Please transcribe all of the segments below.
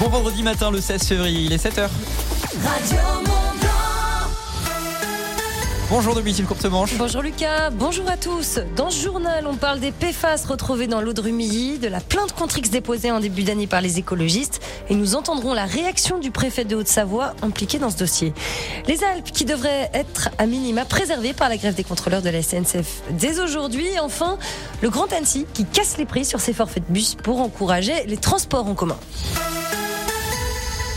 Bon vendredi matin le 16 février, il est 7h. Bonjour Dominique Courtemanche. Bonjour Lucas, bonjour à tous. Dans ce journal, on parle des PFAS retrouvés dans l'eau de Rumilly, de la plainte contre X déposée en début d'année par les écologistes et nous entendrons la réaction du préfet de Haute-Savoie impliqué dans ce dossier. Les Alpes qui devraient être à minima préservées par la grève des contrôleurs de la SNCF dès aujourd'hui. Et enfin, le Grand Annecy qui casse les prix sur ses forfaits de bus pour encourager les transports en commun.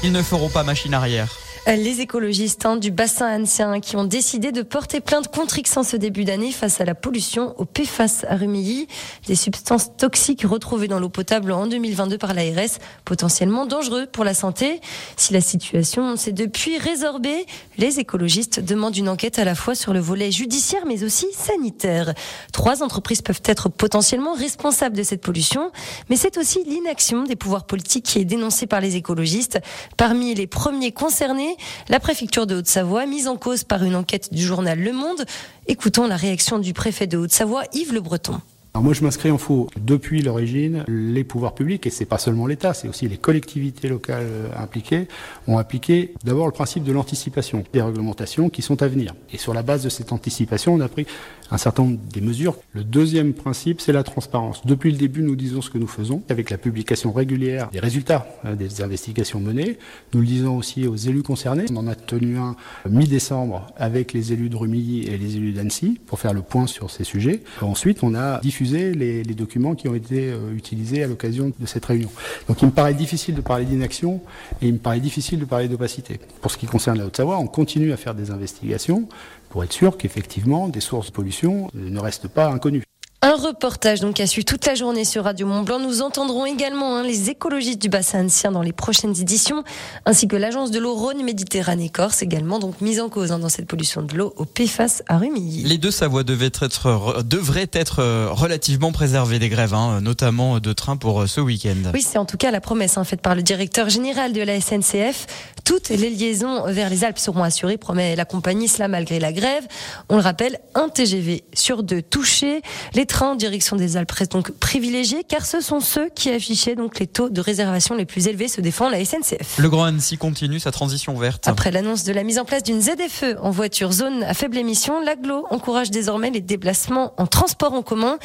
Ils ne feront pas machine arrière. Les écologistes hein, du bassin ancien qui ont décidé de porter plainte contre X en ce début d'année face à la pollution au PFAS à Rumilly, des substances toxiques retrouvées dans l'eau potable en 2022 par l'ARS, potentiellement dangereux pour la santé. Si la situation s'est depuis résorbée, les écologistes demandent une enquête à la fois sur le volet judiciaire mais aussi sanitaire. Trois entreprises peuvent être potentiellement responsables de cette pollution, mais c'est aussi l'inaction des pouvoirs politiques qui est dénoncée par les écologistes. Parmi les premiers concernés, la préfecture de Haute-Savoie, mise en cause par une enquête du journal Le Monde. Écoutons la réaction du préfet de Haute-Savoie, Yves Le Breton. Moi, je m'inscris en faux. Depuis l'origine, les pouvoirs publics, et c'est pas seulement l'État, c'est aussi les collectivités locales euh, impliquées, ont appliqué d'abord le principe de l'anticipation, des réglementations qui sont à venir. Et sur la base de cette anticipation, on a pris un certain nombre des mesures. Le deuxième principe, c'est la transparence. Depuis le début, nous disons ce que nous faisons, avec la publication régulière des résultats hein, des investigations menées. Nous le disons aussi aux élus concernés. On en a tenu un mi-décembre avec les élus de Rumilly et les élus d'Annecy pour faire le point sur ces sujets. Ensuite, on a diffusé les, les documents qui ont été euh, utilisés à l'occasion de cette réunion. Donc il me paraît difficile de parler d'inaction et il me paraît difficile de parler d'opacité. Pour ce qui concerne la Haute-Savoie, on continue à faire des investigations pour être sûr qu'effectivement des sources de pollution ne restent pas inconnues. Un reportage donc a suivi toute la journée sur Radio Mont Blanc. Nous entendrons également hein, les écologistes du bassin ancien dans les prochaines éditions, ainsi que l'agence de l'eau Rhône Méditerranée Corse, également donc mise en cause hein, dans cette pollution de l'eau au PFAS à Rumilly. Les deux devaient être, devraient être euh, relativement préservées des grèves, hein, notamment de train pour euh, ce week-end. Oui, c'est en tout cas la promesse faite par le directeur général de la SNCF. Toutes les liaisons vers les Alpes seront assurées, promet la compagnie, cela malgré la grève. On le rappelle, un TGV sur deux touchés. Les trains en direction des Alpes restent donc privilégiés car ce sont ceux qui affichaient donc les taux de réservation les plus élevés, se défend la SNCF. Le Grand Annecy continue sa transition verte. Après l'annonce de la mise en place d'une ZFE en voiture zone à faible émission, l'aglo encourage désormais les déplacements en transport en commun.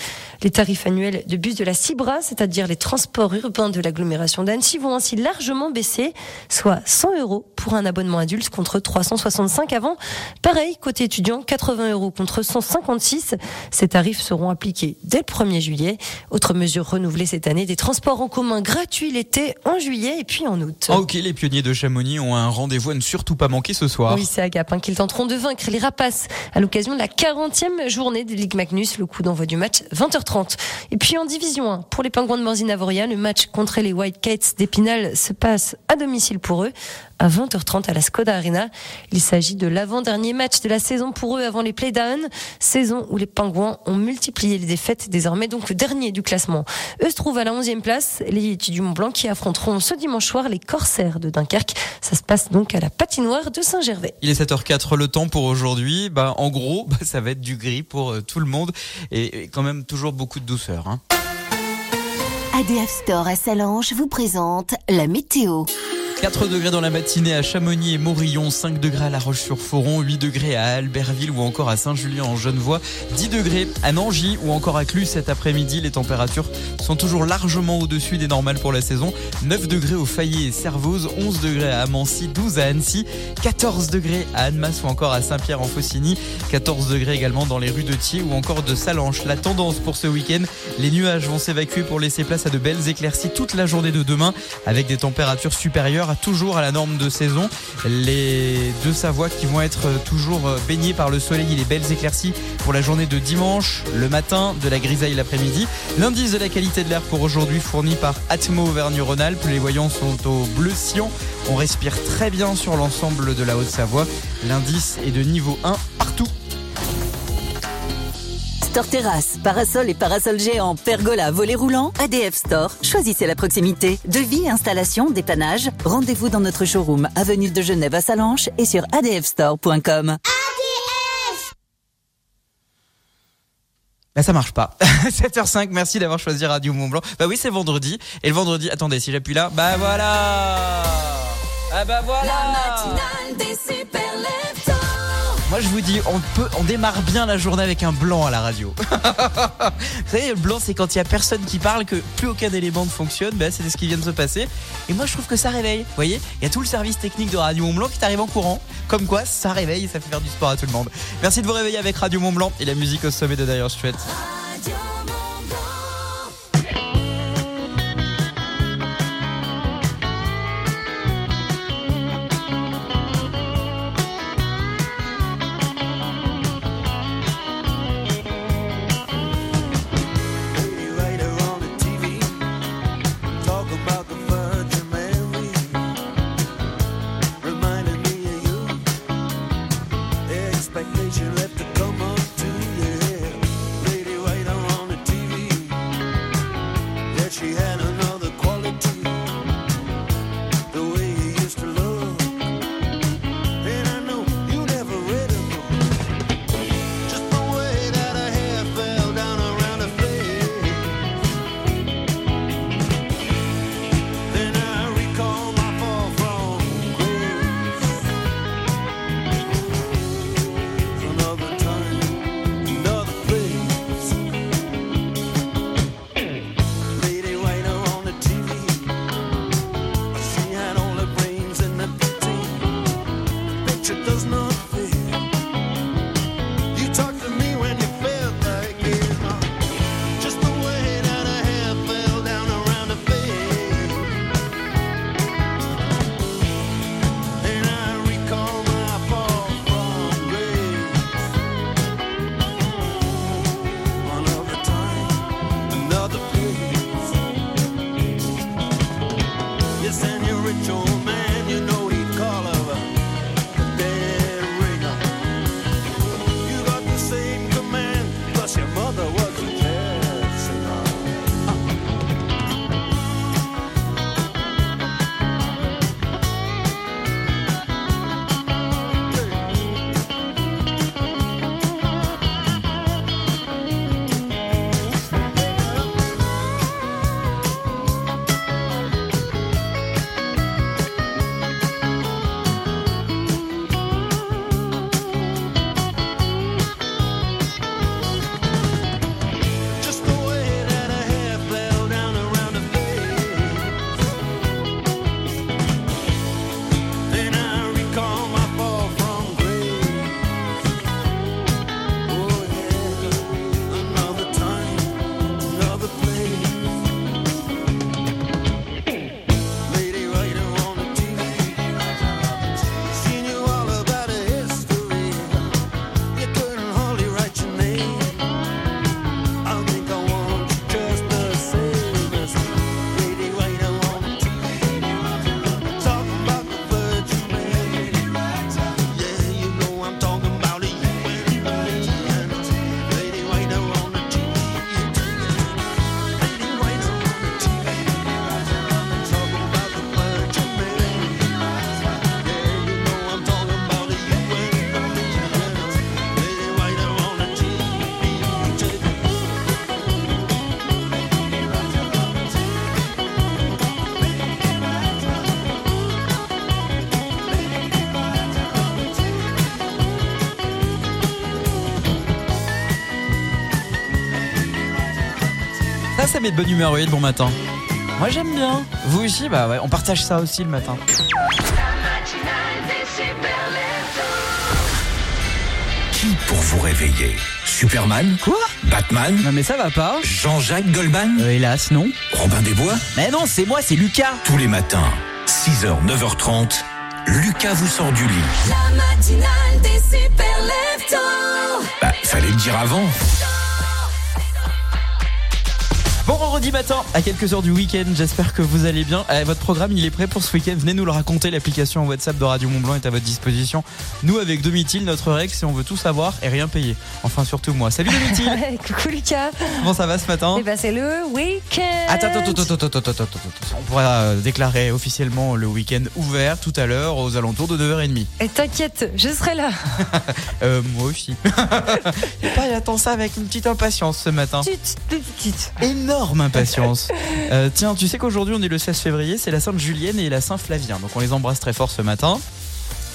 Les tarifs annuels de bus de la Cibra, c'est-à-dire les transports urbains de l'agglomération d'Annecy, vont ainsi largement baisser, soit 100 euros pour un abonnement adulte contre 365 avant. Pareil, côté étudiant, 80 euros contre 156. Ces tarifs seront appliqués dès le 1er juillet. Autre mesure renouvelée cette année, des transports en commun gratuits l'été, en juillet et puis en août. ok, les pionniers de Chamonix ont un rendez-vous à ne surtout pas manquer ce soir. Oui, c'est à Gap hein, qu'ils tenteront de vaincre les rapaces à l'occasion de la 40e journée des Ligue Magnus, le coup d'envoi du match 20h30. Et puis en division 1, pour les pingouins de Morzine-Avoria, le match contre les White Kites d'Épinal se passe à domicile pour eux à 20h30 à la Skoda Arena. Il s'agit de l'avant-dernier match de la saison pour eux avant les playdowns, saison où les Pingouins ont multiplié les défaites, désormais donc dernier du classement. Eux se trouvent à la 11e place, les Yétis du Mont Blanc qui affronteront ce dimanche soir les Corsaires de Dunkerque. Ça se passe donc à la patinoire de Saint-Gervais. Il est 7h04, le temps pour aujourd'hui, bah, en gros, bah, ça va être du gris pour euh, tout le monde et, et, quand même toujours beaucoup de douceur. Hein. ADF Store à Salange vous présente la météo. 4 degrés dans la matinée à Chamonix et Morillon, 5 degrés à La Roche-sur-Foron, 8 degrés à Albertville ou encore à Saint-Julien en Genevois, 10 degrés à Nangy ou encore à Clus cet après-midi. Les températures sont toujours largement au-dessus des normales pour la saison. 9 degrés au Fayet et Servoz, 11 degrés à Amancy, 12 à Annecy, 14 degrés à Annemasse ou encore à Saint-Pierre-en-Faucigny, 14 degrés également dans les rues de Thiers ou encore de Salanches. La tendance pour ce week-end, les nuages vont s'évacuer pour laisser place à de belles éclaircies toute la journée de demain avec des températures supérieures toujours à la norme de saison. Les deux Savoies qui vont être toujours baignés par le soleil et les belles éclaircies pour la journée de dimanche, le matin, de la grisaille l'après-midi. L'indice de la qualité de l'air pour aujourd'hui fourni par Atmo Auvergne-Rhône-Alpes. Les voyants sont au bleu cyan. On respire très bien sur l'ensemble de la Haute-Savoie. L'indice est de niveau 1 partout Store Terrasse, parasol et parasol géant, pergola, volet roulant, ADF Store. Choisissez la proximité. Devis, installation, dépannage. Rendez-vous dans notre showroom, avenue de Genève à Salanches et sur adfstore.com. Bah ça marche pas. 7h05, merci d'avoir choisi Radio Mont Blanc. Bah oui, c'est vendredi. Et le vendredi, attendez, si j'appuie là, bah voilà Ah bah voilà Moi je vous dis, on peut, on démarre bien la journée avec un blanc à la radio. vous savez, le blanc c'est quand il y a personne qui parle, que plus aucun élément ne fonctionne, bah c'est ce qui vient de se passer. Et moi je trouve que ça réveille. Vous voyez, il y a tout le service technique de Radio Mont Blanc qui t'arrive en courant. Comme quoi, ça réveille et ça fait faire du sport à tout le monde. Merci de vous réveiller avec Radio Mont Blanc et la musique au sommet de Dire Straits. Ça met de bonne humeur, oui, le bon matin. Moi j'aime bien. Vous aussi, bah ouais, on partage ça aussi le matin. Qui pour vous réveiller? Superman? Quoi? Batman? Non mais ça va pas. Jean-Jacques Goldman? Euh, hélas, non. Robin des Bois Mais non, c'est moi, c'est Lucas. Tous les matins, 6h, 9h30, Lucas vous sort du lit. La matinale des super. Bah, fallait le dire avant. Bon vendredi matin, à quelques heures du week-end, j'espère que vous allez bien. Eh, votre programme, il est prêt pour ce week-end. Venez nous le raconter. L'application WhatsApp de Radio Montblanc est à votre disposition. Nous, avec Domitil, notre règle, c'est on veut tout savoir et rien payer. Enfin, surtout moi. Salut Domitil Coucou Lucas. Comment ça va ce matin Eh ben c'est le week-end. Attends, attends, attends, attends, attends, attends, attends, attends. On pourra euh, déclarer officiellement le week-end ouvert tout à l'heure aux alentours de 9h30. Et t'inquiète, je serai là. Euh, moi aussi. Pas, j'attends ça avec une petite impatience ce matin. Tut, tut, tut. énorme impatience. Euh, tiens, tu sais qu'aujourd'hui on est le 16 février, c'est la Sainte Julienne et la Saint Flavien, donc on les embrasse très fort ce matin.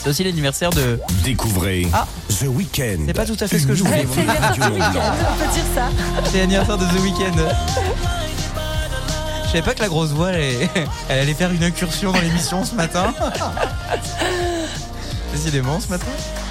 C'est aussi l'anniversaire de. Découvrez Ah. The Weekend. C'est pas tout à fait ce que je voulais. C'est l'anniversaire week-end, on peut dire ça. C'est l'anniversaire de The Weeknd. Je savais pas que la grosse voix, elle, elle allait faire une incursion dans l'émission ce matin. Décidément, ce matin.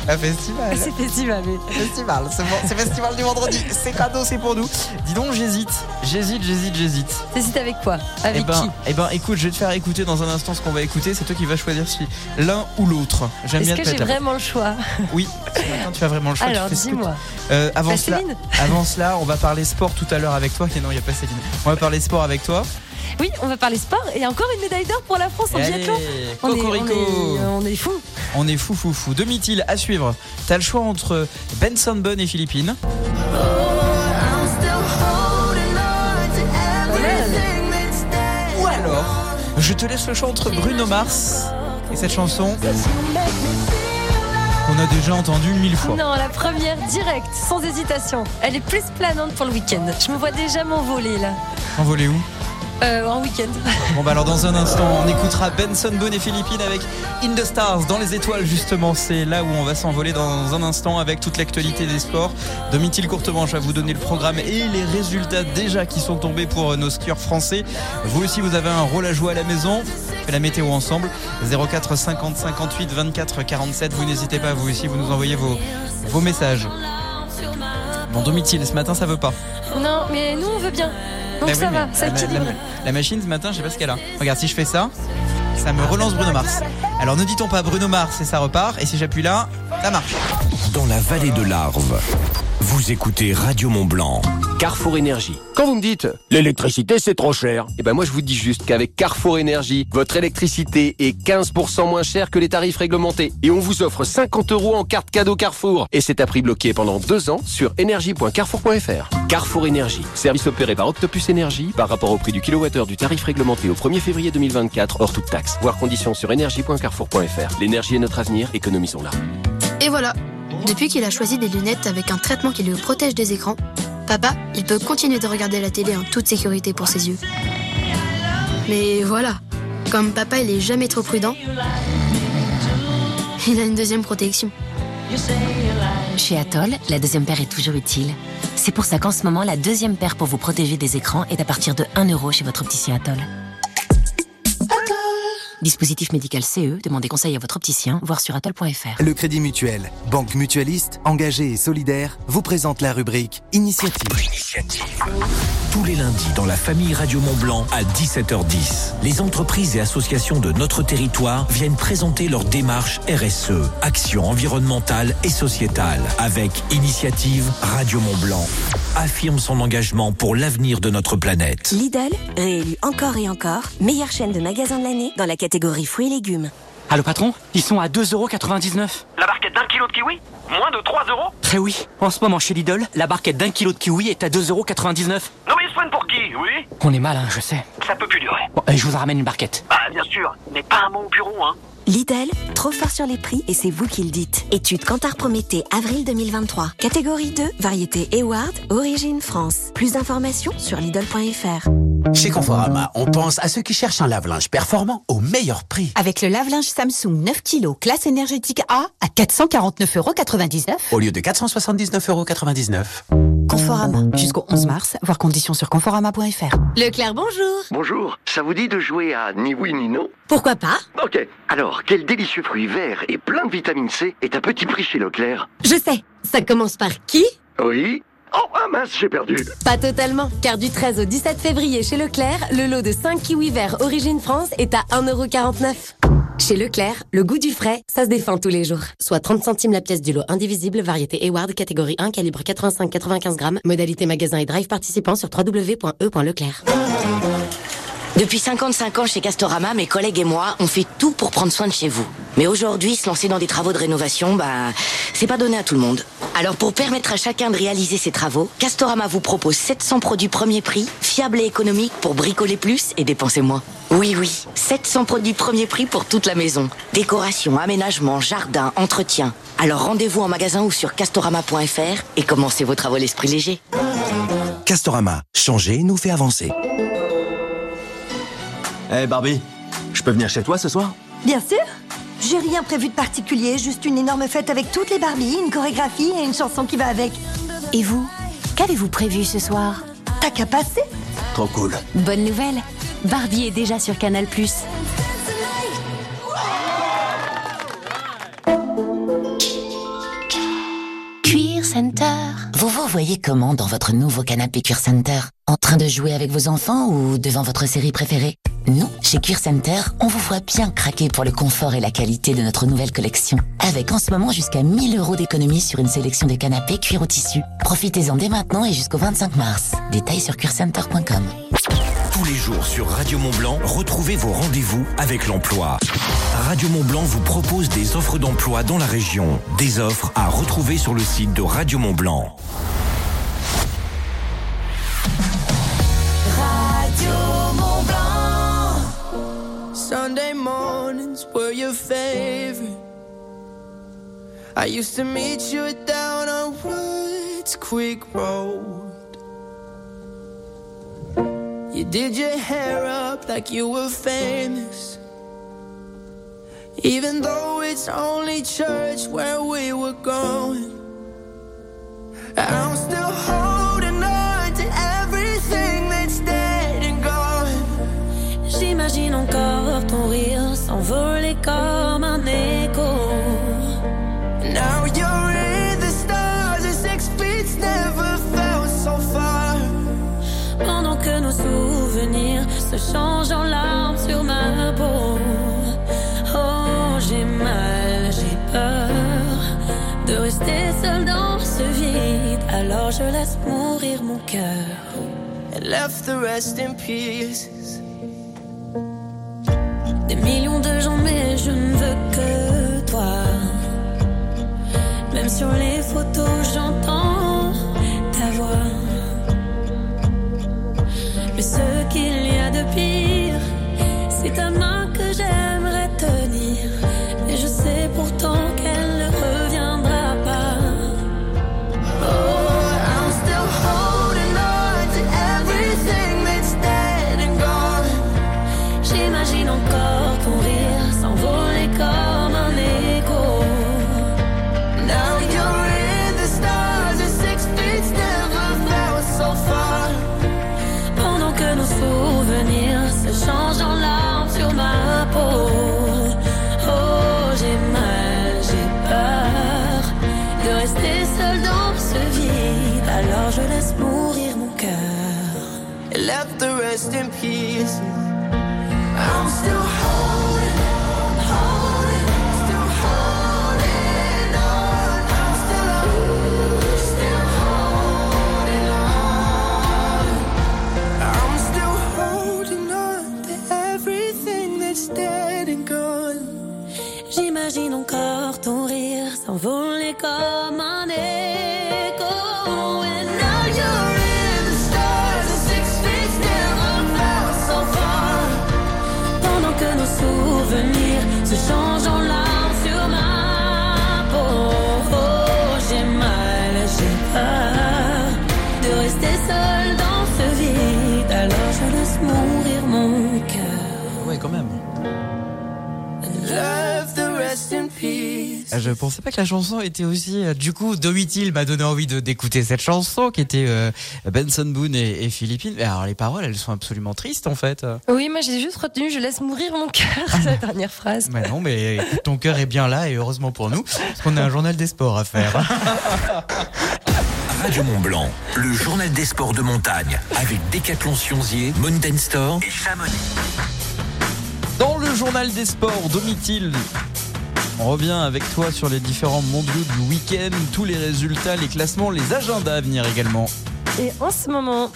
Un festival. C'est festival, Festival, c'est bon, festival du vendredi. C'est cadeau, c'est pour nous. Dis donc, j'hésite. J'hésite, j'hésite, j'hésite. t'hésites avec quoi? Eh Avec ben, qui? eh ben, écoute, je vais te faire écouter dans un instant ce qu'on va écouter. C'est toi qui vas choisir si l'un ou l'autre. J'aime Est-ce bien que te j'ai vraiment le choix? Oui, ce matin, tu as vraiment le choix. Alors que dis-moi. Euh, avant, Bah, cela, avant cela, on va parler sport tout à l'heure avec toi. Non, il n'y a pas Céline. On va parler sport avec toi. Oui, on va parler sport et encore une médaille d'or pour la France en Allez, biathlon. On est, on, on est fou. On est fou, fou, fou. Demi-til à suivre. T'as le choix entre Benson Bunn et Philippines. Ou alors, je te laisse le choix entre Bruno Mars et cette chanson qu'on a déjà entendue mille fois. Non, la première directe, sans hésitation. Elle est plus planante pour le week-end. Je me vois déjà m'envoler là. Envolé où? Euh, en week-end. Bon bah alors dans un instant on écoutera Benson Boone et Philippines avec In the Stars dans les étoiles justement c'est là où on va s'envoler dans un instant avec toute l'actualité des sports. Domitil Courtemanche va vous donner le programme et les résultats déjà qui sont tombés pour nos skieurs français. Vous aussi vous avez un rôle à jouer à la maison. On fait la météo ensemble 04 50 58 24 47 vous n'hésitez pas vous aussi vous nous envoyez vos, vos messages. Bon Domitil ce matin ça veut pas. Non, mais nous on veut bien. Donc Bah ça oui, va, mais ça la, la- équilibre. la machine ce matin, je sais pas ce qu'elle a. Regarde, si je fais ça, ça me relance Bruno Mars. Alors ne dit-on pas Bruno Mars et ça repart, et si j'appuie là, ça marche. Dans la vallée de l'Arve, vous écoutez Radio Mont Blanc. Carrefour Énergie. Quand vous me dites l'électricité c'est trop cher, eh ben moi je vous dis juste qu'avec Carrefour Énergie, votre électricité est 15% moins chère que les tarifs réglementés et on vous offre 50 euros en carte cadeau Carrefour et c'est à prix bloqué pendant deux ans sur énergie.carrefour.fr. Carrefour Énergie, service opéré par Octopus Énergie par rapport au prix du kilowattheure du tarif réglementé au 1er février 2024 hors toute taxe. Voir conditions sur énergie.carrefour.fr. L'énergie est notre avenir, économisons-la. Et voilà. Depuis qu'il a choisi des lunettes avec un traitement qui le protège des écrans, papa, il peut continuer de regarder la télé en toute sécurité pour ses yeux. Mais voilà, comme papa il est jamais trop prudent, il a une deuxième protection. Chez Atoll, la deuxième paire est toujours utile. C'est pour ça qu'en ce moment, la deuxième paire pour vous protéger des écrans est à partir de 1 euro chez votre opticien Atoll. Dispositif médical CE, demandez conseil à votre opticien, voir sur atoll.fr. Le Crédit Mutuel, banque mutualiste, engagée et solidaire, vous présente la rubrique Initiative. Tous les lundis dans la famille Radio Mont Blanc à 17h10, les entreprises et associations de notre territoire viennent présenter leur démarche RSE, action environnementale et sociétale, avec Initiative Radio Mont Blanc. Affirme son engagement pour l'avenir de notre planète. Lidl, réélu encore et encore, meilleure chaîne de magasins de l'année dans la catégorie fruits et légumes. Allô patron, ils sont à 2,99€. La barquette d'un kilo de kiwi? Moins de 3 euros? Très oui, en ce moment chez Lidl, la barquette d'un kilo de kiwi est à 2,99€. Non mais ils se prennent pour qui, oui? On est mal, hein, je sais. Ça peut plus durer. Bon, je vous en ramène une barquette. Bah bien sûr, mais pas un mot au bureau, hein. Lidl, trop fort sur les prix et c'est vous qui le dites. Étude Cantar Prométhée, avril 2023. Catégorie 2, variété Eward, origine France. Plus d'informations sur Lidl.fr. Chez Conforama, on pense à ceux qui cherchent un lave-linge performant au meilleur prix. Avec le lave-linge Samsung 9 kg classe énergétique A à 449,99€. Au lieu de 479,99€. Conforama. Jusqu'au 11 mars, voir conditions sur conforama.fr. Leclerc, bonjour. Bonjour, ça vous dit de jouer à ni oui ni non? Pourquoi pas Ok, alors quel délicieux fruit vert et plein de vitamine C est à petit prix chez Leclerc Je sais, ça commence par qui Oui Oh, ah mince, j'ai perdu Pas totalement, car du 13 au 17 février chez Leclerc, le lot de 5 kiwis verts Origine France est à 1,49€. Chez Leclerc, le goût du frais, ça se défend tous les jours. Soit 30 centimes la pièce du lot indivisible, variété Eward, catégorie 1, calibre 85-95 grammes, modalité magasin et drive participant sur www.e.leclerc. Depuis 55 ans chez Castorama, mes collègues et moi, on fait tout pour prendre soin de chez vous. Mais aujourd'hui, se lancer dans des travaux de rénovation, bah, c'est pas donné à tout le monde. Alors pour permettre à chacun de réaliser ses travaux, Castorama vous propose 700 produits premier prix, fiables et économiques pour bricoler plus et dépenser moins. Oui, oui, 700 produits premier prix pour toute la maison. Décoration, aménagement, jardin, entretien. Alors rendez-vous en magasin ou sur castorama.fr et commencez vos travaux l'esprit léger. Castorama, changer nous fait avancer. Eh Barbie, je peux venir chez toi ce soir? Bien sûr J'ai rien prévu de particulier, juste une énorme fête avec toutes les Barbies, une chorégraphie et une chanson qui va avec. Et vous Qu'avez-vous prévu ce soir? T'as qu'à passer Trop cool. Bonne nouvelle Barbie est déjà sur Canal+. Cuir Center. Vous vous voyez comment dans votre nouveau canapé Cuir Center? En train de jouer avec vos enfants ou devant votre série préférée? Nous, chez Cuir Center, on vous voit bien craquer pour le confort et la qualité de notre nouvelle collection. Avec en ce moment jusqu'à 1000 euros d'économie sur une sélection de canapés cuir au tissu. Profitez-en dès maintenant et jusqu'au 25 mars. Détails sur cuircenter.com. Tous les jours sur Radio Mont Blanc, retrouvez vos rendez-vous avec l'emploi. Radio Mont Blanc vous propose des offres d'emploi dans la région. Des offres à retrouver sur le site de Radio Mont Blanc. Sunday mornings were your favorite. I used to meet you down on Woods Quick Road. You did your hair up like you were famous. Even though it's only church where we were going. I'm still holding on to everything that's dead and gone. J'imagine encore je laisse mourir mon cœur. And left the rest in pieces. Des millions de gens, mais je ne veux que toi. Même sur les photos, j'entends ta voix. Mais ce qu'il y a de pire, quand même. Left the rest in peace. Ah, Je pensais pas que la chanson était aussi. euh, Du coup, Domitil m'a donné envie de d'écouter cette chanson qui était euh, Benson Boone et, et Philippines. Mais alors les paroles, elles sont absolument tristes en fait. Oui, moi j'ai juste retenu, je laisse mourir mon cœur, la dernière phrase. Mais non, mais écoute, ton cœur est bien là et heureusement pour nous, parce qu'on a un journal des sports à faire. Radio Mont Blanc, le journal des sports de montagne avec Décathlon Sionzier, Mountain Store et Chamonix. Le journal des sports, Domitil. On revient avec toi sur les différents mondiaux du week-end, tous les résultats, les classements, les agendas à venir également. Et en ce moment,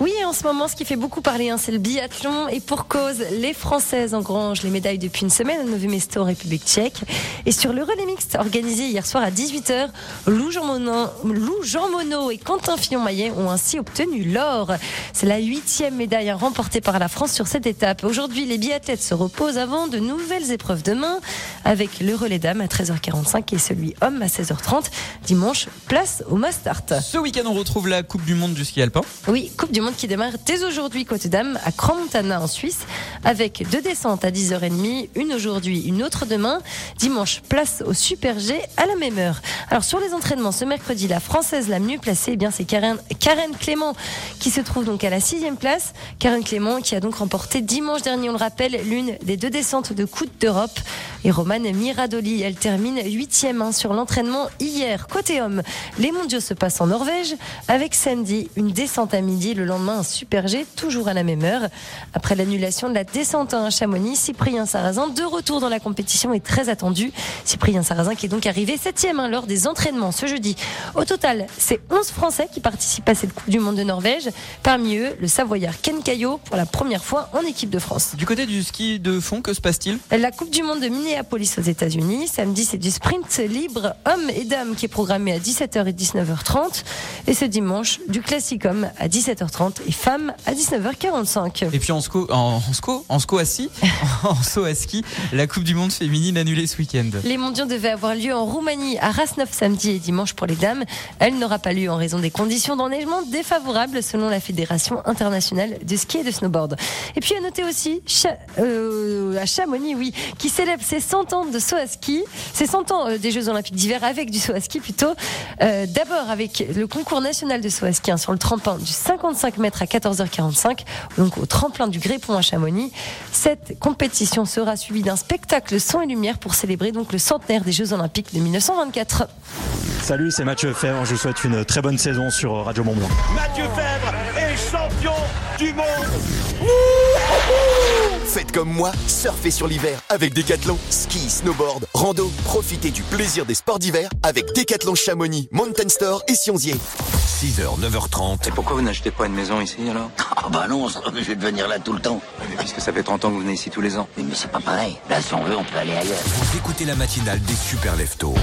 oui, en ce moment, ce qui fait beaucoup parler, hein, c'est le biathlon. Et pour cause, les Françaises engrangent les médailles depuis une semaine à Novi Mesto en République tchèque. Et sur le relais mixte organisé hier soir à 18h, Lou Jean Monod, Lou Jean Monod et Quentin Fillon-Maillet ont ainsi obtenu l'or. C'est la huitième médaille remportée par la France sur cette étape. Aujourd'hui, les biathlètes se reposent avant de nouvelles épreuves demain avec le relais dames à 13h45 et celui homme à 16h30. Dimanche, place au Mastart. Ce week-end, on retrouve la Coupe du Monde du ski alpin. Oui, Coupe du Monde qui démarre dès aujourd'hui côté dames à Crans-Montana en Suisse avec deux descentes à 10h30, une aujourd'hui, une autre demain. Dimanche, place au Super G à la même heure. Alors sur les entraînements ce mercredi, la française la mieux placée, eh bien c'est Karen, Karen Clément qui se trouve donc à la sixième place. Karen Clément qui a donc remporté dimanche dernier, on le rappelle, l'une des deux descentes de coupe d'Europe. Et Romane Miradoli, elle termine huitième hein, sur l'entraînement hier. Côté homme, les mondiaux se passent en Norvège avec samedi une descente à midi, le lendemain un super G, toujours à la même heure. Après l'annulation de la descente à Chamonix, Cyprien Sarrazin, de retour dans la compétition, est très attendu. Cyprien Sarrazin qui est donc arrivé septième hein, lors des entraînements ce jeudi. Au total, c'est 11 Français qui participent à cette Coupe du Monde de Norvège. Parmi eux, le Savoyard Ken Caillot pour la première fois en équipe de France. Du côté du ski de fond, que se passe-t-il? La Coupe du Monde de Minneapolis aux États-Unis. Samedi, c'est du sprint libre hommes et dames qui est programmé à 17h et 19h30. Et ce dimanche, du classique homme à 17h30 et femmes à 19h45. Et puis en SCO, en, en SCO, en SCO à ski, en à ski, la Coupe du Monde féminine annulée ce week-end. Les mondiaux devaient avoir lieu en Roumanie à Rasnov samedi et dimanche pour les dames. Elle n'aura pas lieu en raison des conditions d'enneigement défavorables selon la Fédération internationale de ski et de snowboard. Et puis à noter aussi Cha- euh, à Chamonix, oui, qui célèbre ses 100 ans de saut à ski, ses 100 ans euh, des Jeux Olympiques d'hiver avec du saut à ski plutôt. Euh, D'abord avec le concours national de saut à ski hein, sur le tremplin du 55 mètres à 14h45, donc au tremplin du Grépon à Chamonix. Cette compétition sera suivie d'un spectacle son et lumière pour célébrer donc le centenaire des Jeux Olympiques de 1924. Salut, c'est Mathieu Fèvre. Je vous souhaite une très bonne saison sur Radio Mont Blanc. Mathieu Fèvre est champion du monde Faites comme moi, surfez sur l'hiver avec Decathlon. Ski, snowboard, rando, profitez du plaisir des sports d'hiver avec Decathlon Chamonix, Mountain Store et Sionzier. 6h, 9h30. Et pourquoi vous n'achetez pas une maison ici alors? Ah bah non, on sera obligé de venir là tout le temps. Mais puisque ça fait 30 ans que vous venez ici tous les ans. Mais, mais c'est pas pareil. Là, si on veut, on peut aller ailleurs. Vous écoutez la matinale des super leftos.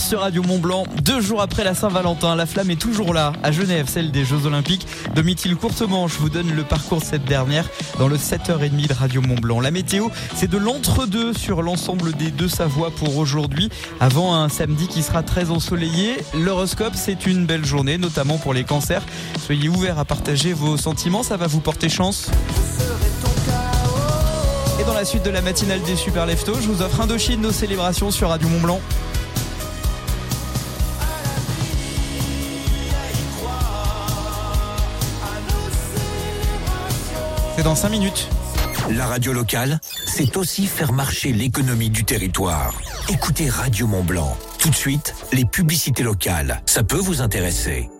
Sur Radio Mont Blanc. Deux jours après la Saint-Valentin, la flamme est toujours là à Genève, celle des Jeux Olympiques. Domitil Courtemanche vous donne le parcours de cette dernière dans le 7h30 de Radio Mont Blanc. La météo, c'est de l'entre-deux sur l'ensemble des deux Savoies pour aujourd'hui, avant un samedi qui sera très ensoleillé. L'horoscope, c'est une belle journée, notamment pour les cancers. Soyez ouverts à partager vos sentiments, ça va vous porter chance. Et dans la suite de la matinale des Super Leftos, je vous offre Indochine, nos célébrations sur Radio Mont Blanc. C'est dans 5 minutes. La radio locale, c'est aussi faire marcher l'économie du territoire. Écoutez Radio Mont Blanc. Tout de suite, les publicités locales. Ça peut vous intéresser.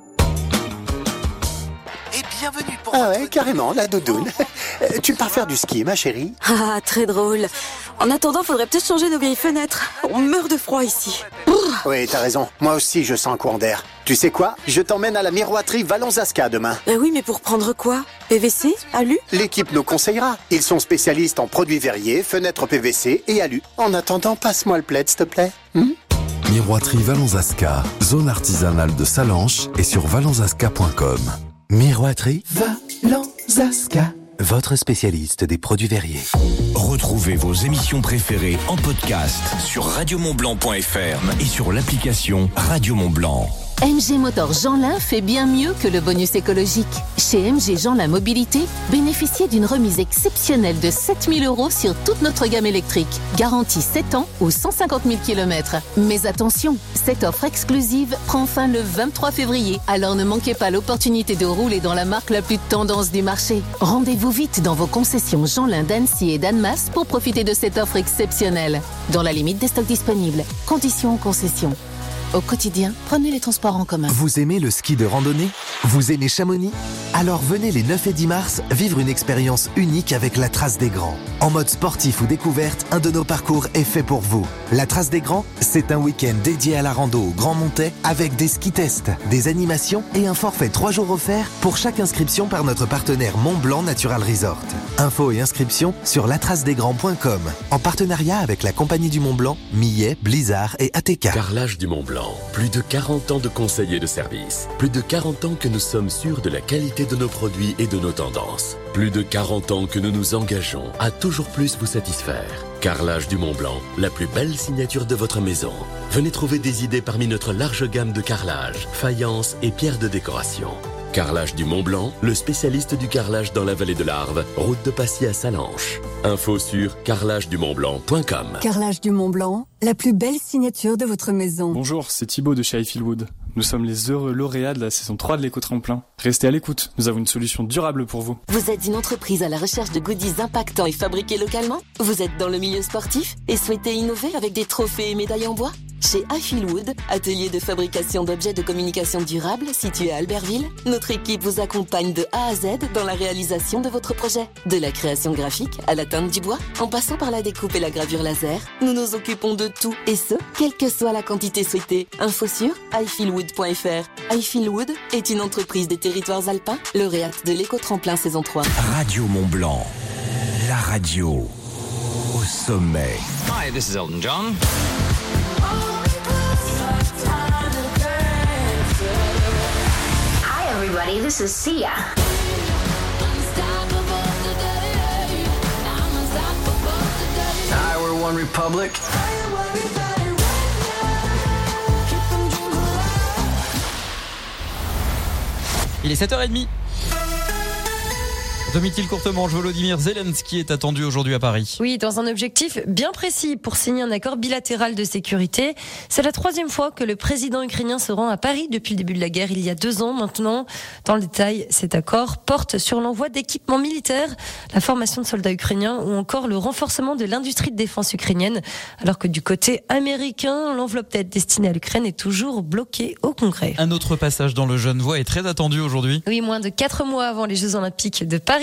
Ah ouais, carrément, la doudoune. Euh, tu pars faire du ski, ma chérie? Ah, très drôle. En attendant, faudrait peut-être changer nos vieilles fenêtres. On meurt de froid ici. Oui, t'as raison. Moi aussi, je sens un courant d'air. Tu sais quoi? Je t'emmène à la miroiterie Valonzasca demain. Bah oui, mais pour prendre quoi? PVC Alu? L'équipe nous conseillera. Ils sont spécialistes en produits verriers, fenêtres PVC et alu. En attendant, passe-moi le plaid, s'il te plaît. Hmm? Miroiterie Valonzasca, zone artisanale de Salanches et sur valonzasca.com. Miroiterie Valonzasca. Votre spécialiste des produits verriers. Retrouvez vos émissions préférées en podcast sur radiomontblanc.fr et sur l'application Radio Mont Blanc. MG Motor Jeanlin fait bien mieux que le bonus écologique. Chez MG Jeanlin Mobilité, bénéficiez d'une remise exceptionnelle de 7000 euros sur toute notre gamme électrique. Garantie 7 ans ou 150 000 km. Mais attention, cette offre exclusive prend fin le 23 février. Alors ne manquez pas l'opportunité de rouler dans la marque la plus tendance du marché. Rendez-vous vite dans vos concessions Jeanlin d'Annecy et d'Annemasse pour profiter de cette offre exceptionnelle. Dans la limite des stocks disponibles. Conditions en concession. Au quotidien, prenez les transports en commun. Vous aimez le ski de randonnée Vous aimez Chamonix Alors venez les 9 et 10 mars vivre une expérience unique avec la Trace des Grands. En mode sportif ou découverte, un de nos parcours est fait pour vous. La Trace des Grands, c'est un week-end dédié à la rando au Grand Montais avec des ski tests, des animations et un forfait 3 jours offert pour chaque inscription par notre partenaire Mont Blanc Natural Resort. Infos et inscriptions sur latracedesgrands.com en partenariat avec la Compagnie du Mont Blanc, Millet, Blizzard et ATK. Carrelage du Mont Blanc. Plus de 40 ans de conseils et de services. Plus de 40 ans que nous sommes sûrs de la qualité de nos produits et de nos tendances. Plus de 40 ans que nous nous engageons à toujours plus vous satisfaire. Carrelage du Mont Blanc, la plus belle signature de votre maison. Venez trouver des idées parmi notre large gamme de carrelage, faïence et pierres de décoration. Carrelage du Mont Blanc, le spécialiste du carrelage dans la vallée de l'Arve, route de Passy à Salanches. Info sur carrelagedumontblanc.com. Carrelage du Mont Blanc, la plus belle signature de votre maison. Bonjour, c'est Thibaut de chez. Nous sommes les heureux lauréats de la saison 3 de l'éco-tremplin. Restez à l'écoute, nous avons une solution durable pour vous. Vous êtes une entreprise à la recherche de goodies impactants et fabriqués localement Vous êtes dans le milieu sportif et souhaitez innover avec des trophées et médailles en bois Chez Highfieldwood, atelier de fabrication d'objets de communication durable situé à Albertville, notre équipe vous accompagne de A à Z dans la réalisation de votre projet. De la création graphique à la teinte du bois, en passant par la découpe et la gravure laser, nous nous occupons de tout et ce, quelle que soit la quantité souhaitée. Info sur iFeelWood.fr. iFeelWood est une entreprise des territoires alpins, lauréate de l'éco-tremplin saison 3. Radio Mont Blanc, la radio au sommet. Hi, this is Elton John. Hi everybody, this is Sia. Hi, we're One Republic. Il est 7h30. Domitil Courtemanche, Volodymyr Zelensky est attendu aujourd'hui à Paris. Oui, dans un objectif bien précis pour signer un accord bilatéral de sécurité. C'est la troisième fois que le président ukrainien se rend à Paris depuis le début de la guerre, il y a deux ans maintenant. Dans le détail, cet accord porte sur l'envoi d'équipements militaires, la formation de soldats ukrainiens ou encore le renforcement de l'industrie de défense ukrainienne. Alors que du côté américain, l'enveloppe d'aide destinée à l'Ukraine est toujours bloquée au Congrès. Un autre passage dans le Genevois est très attendu aujourd'hui. Oui, moins de quatre mois avant les Jeux Olympiques de Paris,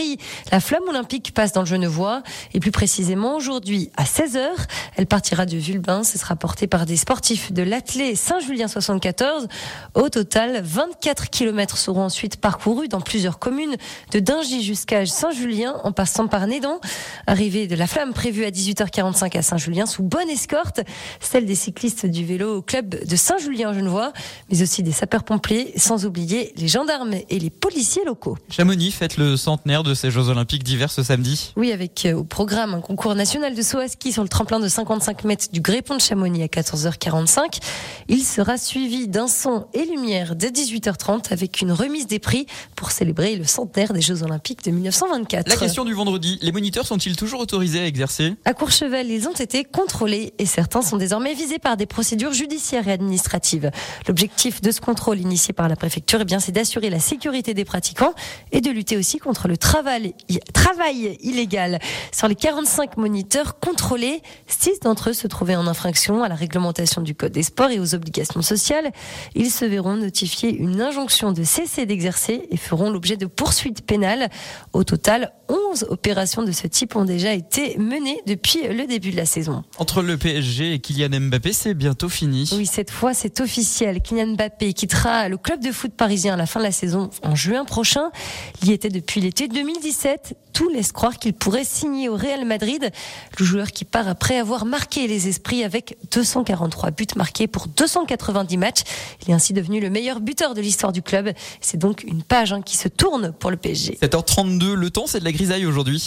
la flamme olympique passe dans le Genevois. Et plus précisément, aujourd'hui, à 16h, elle partira de Vulbin. Ce sera porté par des sportifs de l'athlé Saint-Julien 74. Au total, 24 km seront ensuite parcourus dans plusieurs communes, de Dingy jusqu'à Saint-Julien, en passant par Nédan. Arrivée de la flamme prévue à 18h45 à Saint-Julien, sous bonne escorte, celle des cyclistes du vélo au club de Saint-Julien-Genevois, mais aussi des sapeurs-pompiers, sans oublier les gendarmes et les policiers locaux. Chamonix fête le centenaire de ces Jeux Olympiques d'hiver ce samedi. Oui, avec euh, au programme un concours national de saut à ski sur le tremplin de 55 mètres du Grépont de Chamonix à 14h45. Il sera suivi d'un son et lumière dès 18h30 avec une remise des prix pour célébrer le centenaire des Jeux Olympiques de 1924. La question du vendredi, les moniteurs sont-ils toujours autorisés à exercer? À Courchevel, ils ont été contrôlés et certains sont désormais visés par des procédures judiciaires et administratives. L'objectif de ce contrôle initié par la préfecture, eh bien, c'est d'assurer la sécurité des pratiquants et de lutter aussi contre le travail, travail illégal. Sur les 45 moniteurs contrôlés, 6 d'entre eux se trouvaient en infraction à la réglementation du Code des sports et aux obligations sociales. Ils se verront notifier une injonction de cesser d'exercer et feront l'objet de poursuites pénales. Au total, 11 opérations de ce type ont déjà été menées depuis le début de la saison. Entre le PSG et Kylian Mbappé, c'est bientôt fini. Oui, cette fois, c'est officiel. Kylian Mbappé quittera le club de foot parisien à la fin de la saison en juin prochain. Il y était depuis l'été 2017. Tout laisse croire qu'il pourrait signer au Real Madrid. Le joueur qui part après avoir marqué les esprits avec 243 buts marqués pour 290 matchs. Il est ainsi devenu le meilleur buteur de l'histoire du club. C'est donc une page hein, qui se tourne pour le PSG. 7h32, le temps, c'est de la grisaille aujourd'hui.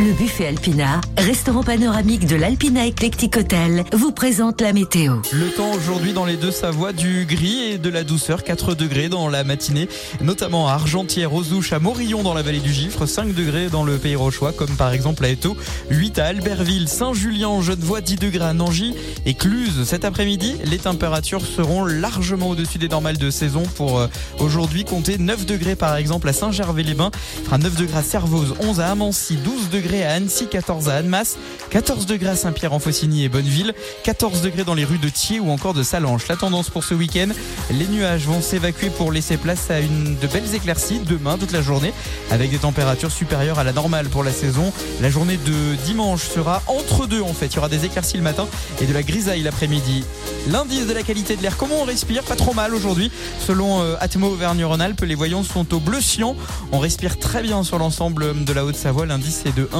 Le buffet Alpina, restaurant panoramique de l'Alpina Eclectic Hotel, vous présente la météo. Le temps aujourd'hui dans les deux Savoies, du gris et de la douceur, 4 degrés dans la matinée, notamment à Argentière, aux Ouches, à Morillon dans la vallée du Gifre, 5 degrés dans le pays rochois, comme par exemple à Eto, 8 à Albertville, Saint-Julien, Genevois, 10 degrés à Nangy et Cluse. Cet après-midi, les températures seront largement au-dessus des normales de saison pour euh, aujourd'hui compter 9 degrés par exemple à Saint-Gervais-les-Bains, fera 9 degrés à Servoz, 11 à Amancy, 12 degrés à Annecy, 14 à Annemasse, 14 degrés à Saint-Pierre-en-Faucigny et Bonneville, 14 degrés dans les rues de Thiers ou encore de Salanches. La tendance pour ce week-end, les nuages vont s'évacuer pour laisser place à une de belles éclaircies demain toute la journée avec des températures supérieures à la normale pour la saison. La journée de dimanche sera entre deux en fait. Il y aura des éclaircies le matin et de la grisaille l'après-midi. L'indice de la qualité de l'air, comment on respire? Pas trop mal aujourd'hui. Selon euh, Atmo Auvergne-Rhône-Alpes, les voyants sont au bleu cyan. On respire très bien sur l'ensemble de la Haute-Savoie. L'indice est de 1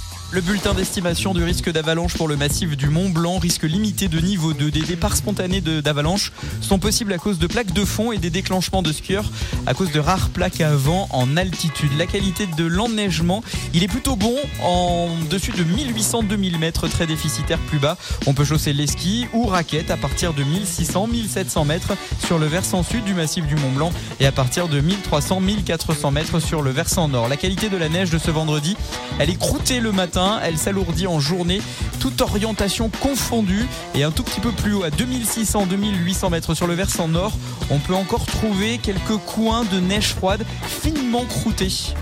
Le bulletin d'estimation du risque d'avalanche pour le massif du Mont Blanc, risque limité de niveau 2. Des départs spontanés d'avalanche sont possibles à cause de plaques de fond et des déclenchements de skieurs à cause de rares plaques à vent en altitude. La qualité de l'enneigement, il est plutôt bon en dessus de 1800-2000 mètres, très déficitaire plus bas. On peut chausser les skis ou raquettes à partir de 1600-1700 mètres sur le versant sud du massif du Mont Blanc et à partir de 1300-1400 mètres sur le versant nord. La qualité de la neige de ce vendredi, elle est croûtée le matin, elle s'alourdit en journée, toute orientation confondue et un tout petit peu plus haut à 2600-2800 mètres sur le versant nord, on peut encore trouver quelques coins de neige froide finement croûtés.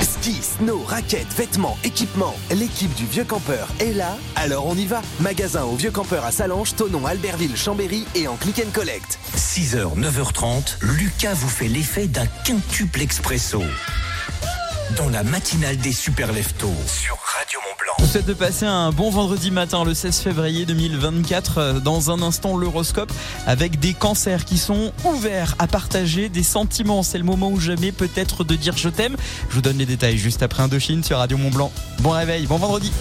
Ski, snow, raquettes, vêtements, équipements. L'équipe du Vieux Campeur est là, alors on y va. Magasin au Vieux Campeur à Salange, Tonon, Albertville, Chambéry et en click and collect. 6h, 9h30, Lucas vous fait l'effet d'un quintuple expresso. Dans la matinale des super leftos sur Radio Mont Blanc. Je vous souhaite de passer un bon vendredi matin le 16 février 2024. Euh, Dans un instant, l'horoscope avec des cancers qui sont ouverts à partager des sentiments. C'est le moment ou jamais peut-être de dire je t'aime. Je vous donne les détails juste après Indochine sur Radio Mont Blanc. Bon réveil, bon vendredi.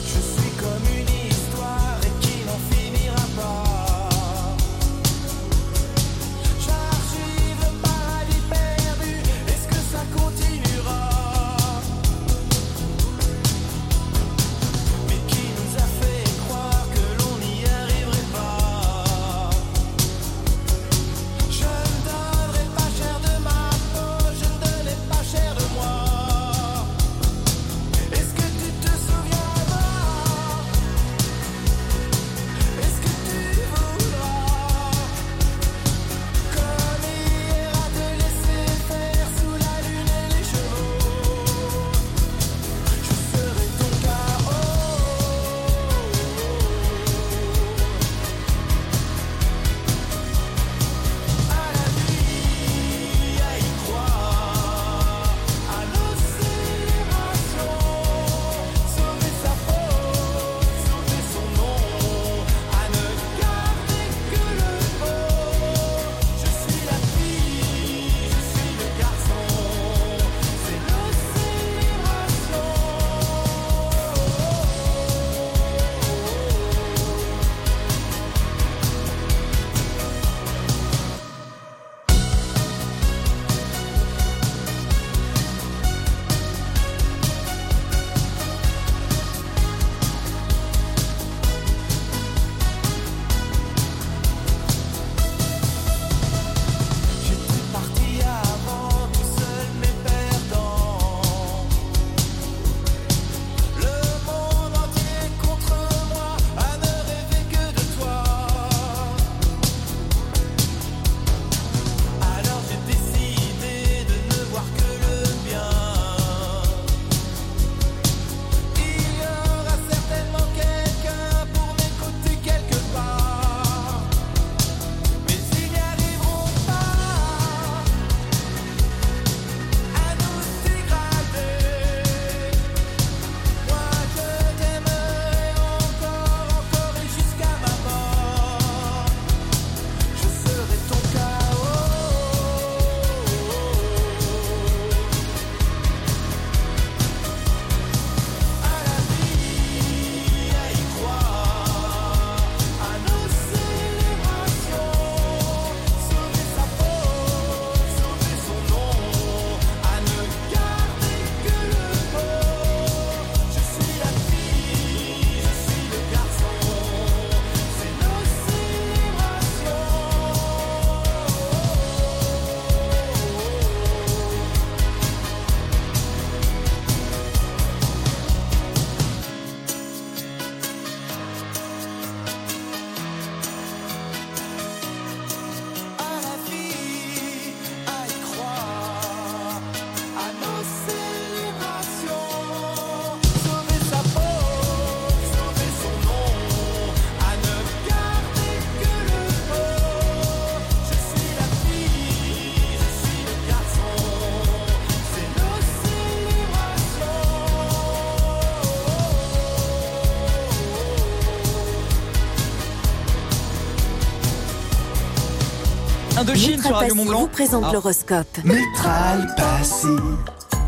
Indochine sur Radio Passy Mont Blanc. vous présente Ah. l'horoscope. Métral Passy,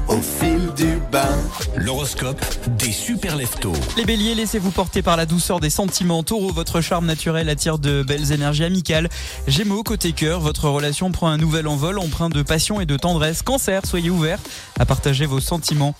au fil du bain. L'horoscope des super leftos. Les béliers, laissez-vous porter par la douceur des sentiments. Taureau, votre charme naturel attire de belles énergies amicales. Gémeaux, côté cœur, votre relation prend un nouvel envol empreint de passion et de tendresse. Cancer, soyez ouvert à partager vos sentiments.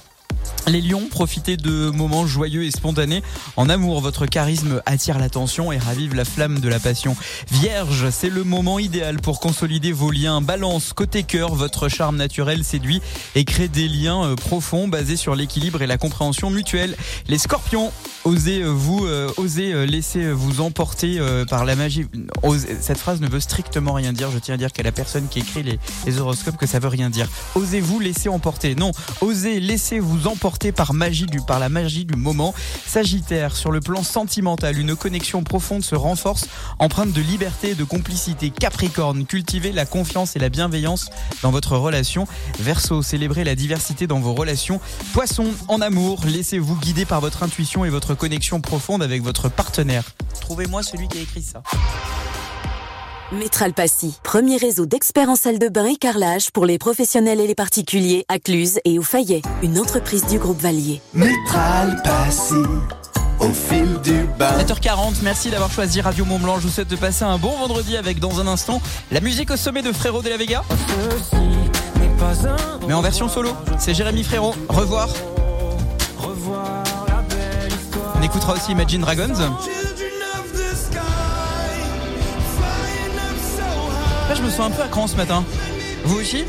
Les lions, profitez de moments joyeux et spontanés. En amour, votre charisme attire l'attention et ravive la flamme de la passion. Vierge, c'est le moment idéal pour consolider vos liens. Balance, côté cœur, votre charme naturel séduit et crée des liens euh, profonds basés sur l'équilibre et la compréhension mutuelle. Les scorpions, Osez euh, vous, euh, osez euh, laisser vous emporter par la magie. Osez- cette phrase ne veut strictement rien dire. Je tiens à dire qu'à la personne qui écrit les, les horoscopes que ça veut rien dire. Osez-vous laisser emporter? Non, osez laisser vous emporter par magie par la magie du moment. Sagittaire, sur le plan sentimental, une connexion profonde se renforce, empreinte de liberté et de complicité. Capricorne, cultivez la confiance et la bienveillance dans votre relation. Verseau, célébrez la diversité dans vos relations. Poisson, en amour, laissez-vous guider par votre intuition et votre connexion profonde avec votre partenaire. Trouvez-moi celui qui a écrit ça. Métral Passy, premier réseau d'experts en salle de bain et carrelage pour les professionnels et les particuliers à Cluse et au Fayet, une entreprise du groupe Valier. Métral Passy, au fil du bain. 7h40, merci d'avoir choisi Radio Mont Blanc. Je vous souhaite de passer un bon vendredi avec dans un instant la musique au sommet de Frérot de la Vega. Mais en version solo, c'est Jérémy Frérot. Revoir. Écoutera aussi Imagine Dragons. Là, je me sens un peu à cran ce matin. Vous aussi?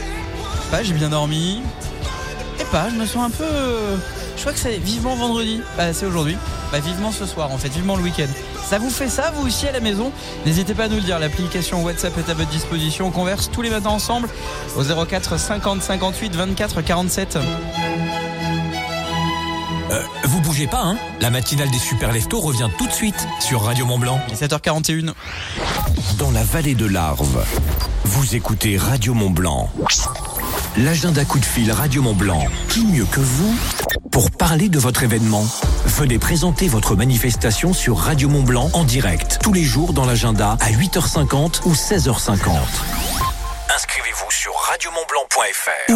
Pas, j'ai bien dormi. Et pas, je me sens un peu. euh, Je crois que c'est vivement vendredi. Bah, c'est aujourd'hui. Bah, vivement ce soir, en fait, vivement le week-end. Ça vous fait ça, vous aussi, à la maison? N'hésitez pas à nous le dire. L'application WhatsApp est à votre disposition. On converse tous les matins ensemble au 04 50 58 24 47. Euh, vous bougez pas, hein La matinale des super leftos revient tout de suite sur Radio Mont Blanc. 7h41. Dans la vallée de l'Arve, vous écoutez Radio Mont Blanc. L'agenda coup de fil Radio Mont Blanc. Qui mieux que vous pour parler de votre événement? Venez présenter votre manifestation sur Radio Mont Blanc en direct tous les jours dans l'agenda à 8h50 ou 16h50. Inscrivez-vous sur radiomontblanc.fr.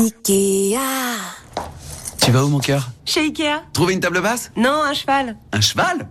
Tu vas où mon cœur? Chez Ikea. Trouver une table basse? Non, un cheval. Un cheval?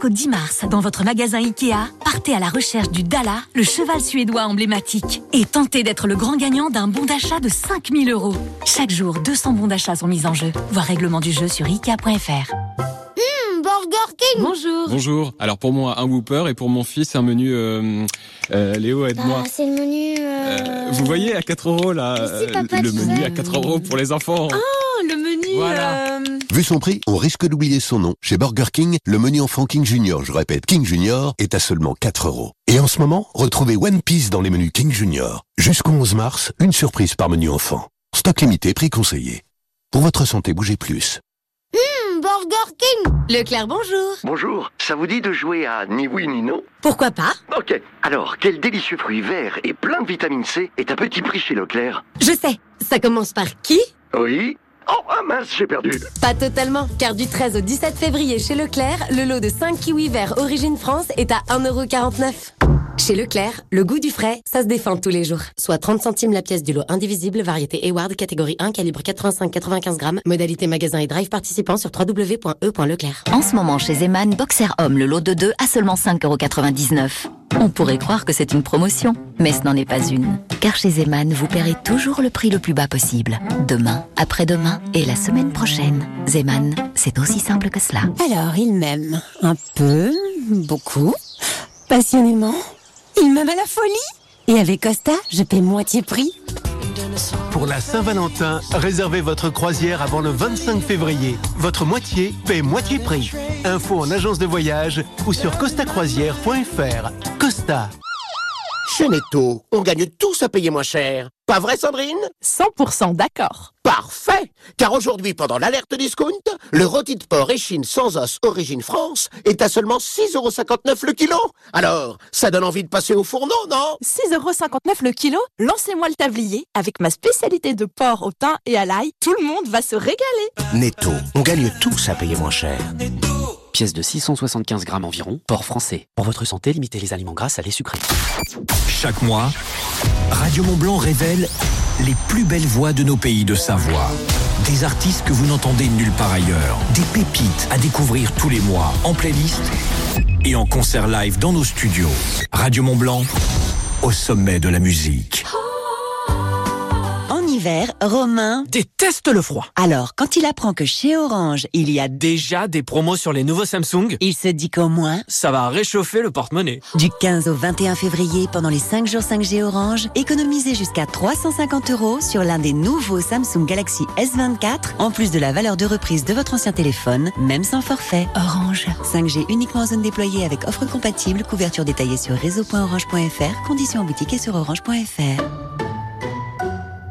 Jusqu'au 10 mars, dans votre magasin Ikea, partez à la recherche du Dala, le cheval suédois emblématique, et tentez d'être le grand gagnant d'un bon d'achat de 5000 euros. Chaque jour, 200 bons d'achat sont mis en jeu. Voir règlement du jeu sur Ikea.fr. Hum, Burger King Bonjour Bonjour. Alors pour moi un Whopper et pour mon fils un menu. euh, euh, Léo aide-moi. Bah, c'est le menu... euh, Euh, vous voyez à 4 euros là, si, papa, le menu sais. à 4 euros pour les enfants. Oh, le menu. Voilà. euh, Vu son prix, on risque d'oublier son nom. Chez Burger King, le menu enfant King Junior, je répète, King Junior, est à seulement 4 euros. Et en ce moment, retrouvez One Piece dans les menus King Junior. Jusqu'au 11 mars, une surprise par menu enfant. Stock limité, prix conseillé. Pour votre santé, bougez plus. Hum, Burger King Leclerc, bonjour. Bonjour, ça vous dit de jouer à ni oui ni non? Pourquoi pas? Ok, alors quel délicieux fruit vert et plein de vitamine C est à petit prix chez Leclerc? Je sais, ça commence par qui? Oui Oh, ah mince, j'ai perdu Pas totalement, car du 13 au 17 février chez Leclerc, le lot de 5 kiwis verts Origine France est à 1,49€. Chez Leclerc, le goût du frais, ça se défend tous les jours. Soit 30 centimes la pièce du lot indivisible, variété Eward, catégorie 1, calibre 85-95 grammes, modalité magasin et drive participant sur www.e.leclerc. En ce moment, chez Zeman, Boxer Homme, le lot de 2 à seulement 5,99€. On pourrait croire que c'est une promotion, mais ce n'en est pas une. Car chez Zeman, vous paierez toujours le prix le plus bas possible. Demain, après-demain et la semaine prochaine. Zeman, c'est aussi simple que cela. Alors, il m'aime. Un peu, beaucoup, passionnément. Il m'aime à la folie. Et avec Costa, je paie moitié prix. Pour la Saint-Valentin, réservez votre croisière avant le 25 février. Votre moitié paie moitié prix. Info en agence de voyage ou sur costacroisière.fr. Costa. Chez Netto, on gagne tous à payer moins cher. Pas vrai, Sandrine? 100% d'accord. Parfait Car aujourd'hui, pendant l'alerte discount, le rôti de porc échine sans os origine France est à seulement 6,59€ le kilo. Alors, ça donne envie de passer au fourneau, non? 6,59€ le kilo? Lancez-moi le tablier. Avec ma spécialité de porc au thym et à l'ail, tout le monde va se régaler. Netto, on gagne tous à payer moins cher. Pièce de 675 grammes environ, porc français. Pour votre santé, limitez les aliments gras à les sucrés. Chaque mois, Radio Mont Blanc révèle les plus belles voix de nos pays de Savoie. Des artistes que vous n'entendez nulle part ailleurs. Des pépites à découvrir tous les mois en playlist et en concert live dans nos studios. Radio Mont Blanc, au sommet de la musique. Hiver, Romain déteste le froid. Alors, quand il apprend que chez Orange, il y a déjà des promos sur les nouveaux Samsung, il se dit qu'au moins, ça va réchauffer le porte-monnaie. Du 15 au 21 février, pendant les 5 jours 5G Orange, économisez jusqu'à 350 euros sur l'un des nouveaux Samsung Galaxy S24, en plus de la valeur de reprise de votre ancien téléphone, même sans forfait. Orange. 5G uniquement en zone déployée avec offre compatible, couverture détaillée sur réseau.orange.fr, conditions en boutique et sur orange.fr.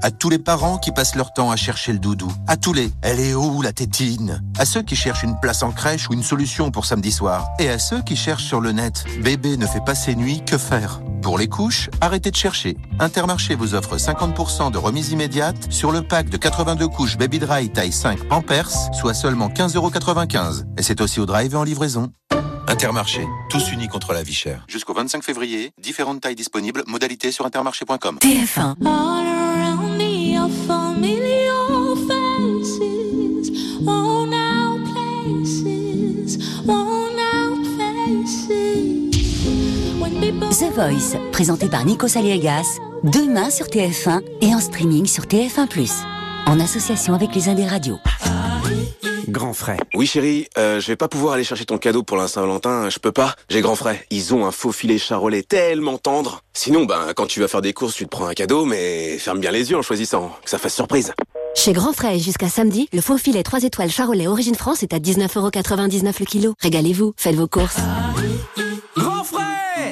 À tous les parents qui passent leur temps à chercher le doudou. À tous les Elle est où la tétine? À ceux qui cherchent une place en crèche ou une solution pour samedi soir. Et à ceux qui cherchent sur le net Bébé ne fait pas ses nuits, que faire? Pour les couches, arrêtez de chercher. Intermarché vous offre 50% de remise immédiate sur le pack de 82 couches Baby Dry taille 5 en Perse, soit seulement 15,95€. Et c'est aussi au drive et en livraison. Intermarché, tous unis contre la vie chère. Jusqu'au 25 février, différentes tailles disponibles, modalités sur intermarché.com. TF1. The Voice, présenté par Nico Saliegas, demain sur TF1 et en streaming sur TF1+, en association avec les Indes Radios. Grand frais. Oui chérie, euh, je vais pas pouvoir aller chercher ton cadeau pour la Saint-Valentin, je peux pas. J'ai grand frais. Ils ont un faux filet charolais tellement tendre. Sinon, ben, quand tu vas faire des courses, tu te prends un cadeau, mais ferme bien les yeux en choisissant, que ça fasse surprise. Chez Grand Frais, jusqu'à samedi, le faux filet 3 étoiles Charolais Origine France est à 19,99€ le kilo. Régalez-vous, faites vos courses.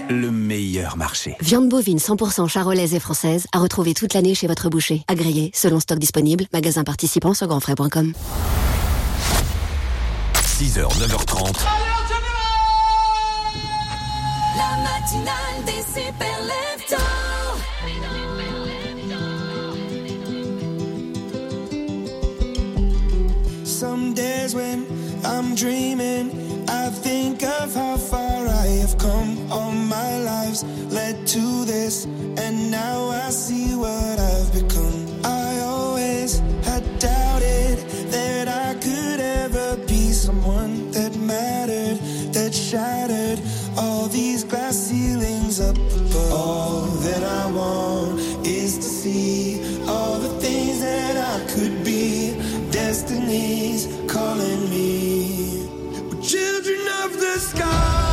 Le meilleur marché. Viande bovine 100% charolaise et française à retrouver toute l'année chez votre boucher. Agréé, selon stock disponible, magasin participant sur grandfrais.com. 6h, 9h30. La matinale des super Some days when I'm dreaming, think of how far I have come. All my lives led to this, and now I see what I've become. I always had doubted that I could ever be someone that mattered, that shattered all these glass ceilings up above. All that I want is to see all the things that I could be. Destiny's the sky,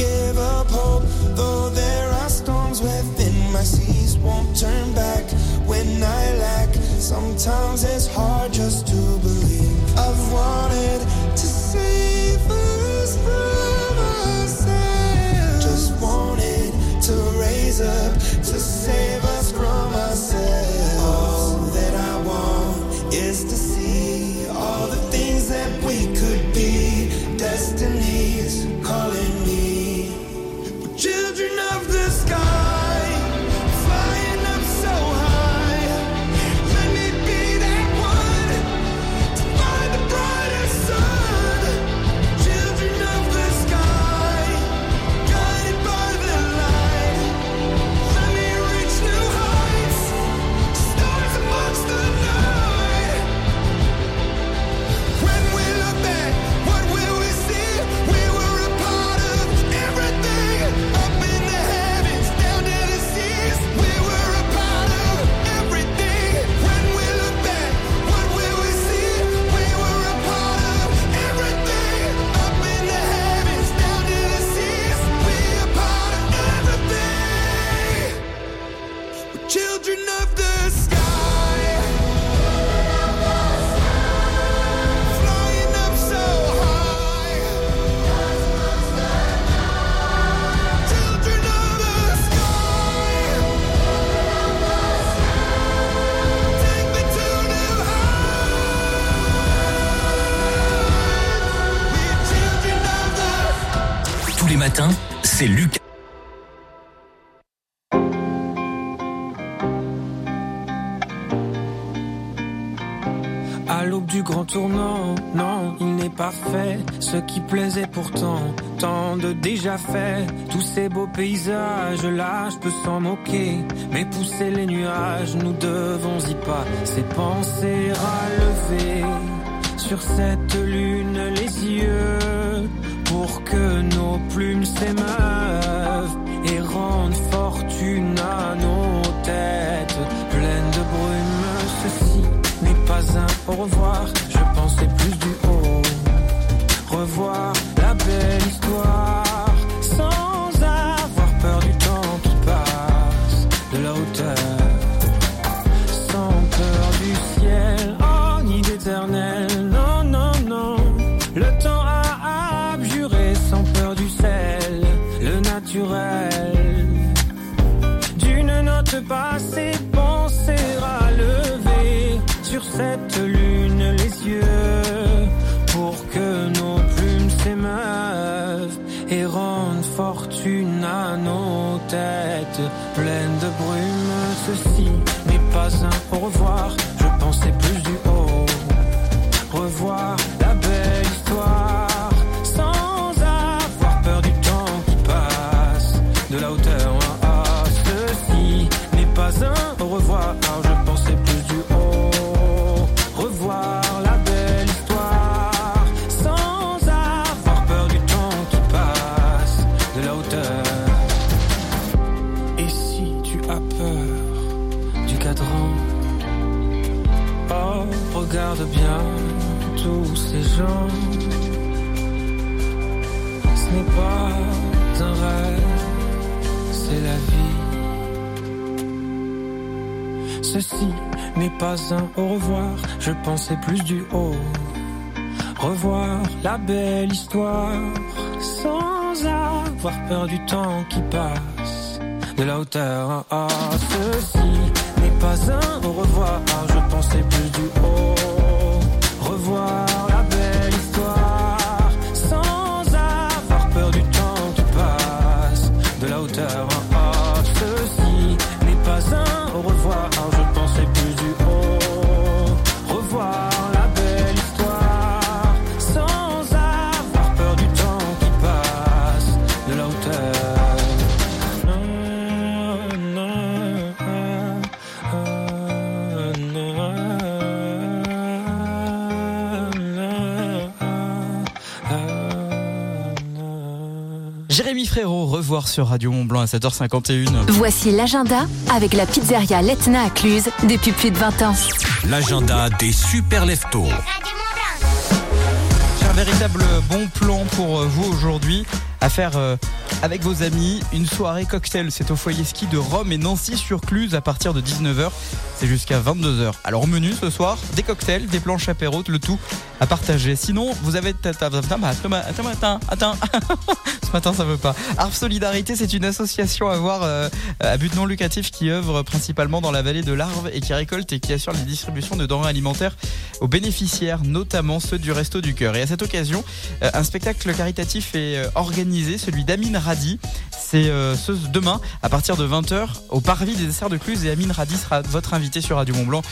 give up hope, though there are storms within my seas. Won't turn back when I lack. Sometimes it's hard just to believe. I've wanted to save us from ourselves. Just wanted to raise up Ce qui plaisait pourtant, tant de déjà fait. Tous ces beaux paysages là, je peux s'en moquer. Mais pousser les nuages, nous devons y pas. Ces pensées relever sur cette lune les yeux pour que nos plumes s'émeuvent et rendent fortune à nos têtes pleines de brume. Ceci n'est pas un au revoir, je pensais plus du. Revoir brume. Ceci n'est pas un au revoir, pas un au revoir, je pensais plus du haut. Revoir la belle histoire sans avoir peur du temps qui passe de la hauteur. Ah, ceci n'est pas un au revoir, revoir sur Radio Mont Blanc à 7h51. Voici l'agenda avec la pizzeria Letna à Cluse depuis plus de 20 ans. L'agenda des super leftos. J'ai un véritable bon plan pour vous aujourd'hui à faire euh, avec vos amis une soirée cocktail. C'est au foyer ski de Rome et Nancy sur Cluse à partir de 19h. C'est jusqu'à 22h. Alors au menu ce soir, des cocktails, des planches apéro, le tout à partager. Sinon, vous avez... Attends, attends, attends. Ce matin, ça veut pas. Arf Solidarité, c'est une association à voir euh, à but non lucratif qui œuvre principalement dans la vallée de l'Arve et qui récolte et qui assure les distributions de denrées alimentaires aux bénéficiaires, notamment ceux du Resto du Cœur. Et à cette occasion, euh, un spectacle caritatif est euh, organisé, celui d'Amine Radi. C'est euh, demain à partir de 20h au Parvis des Desserts de Cluse et Amine Radi sera votre invité sur Radio Mont Blanc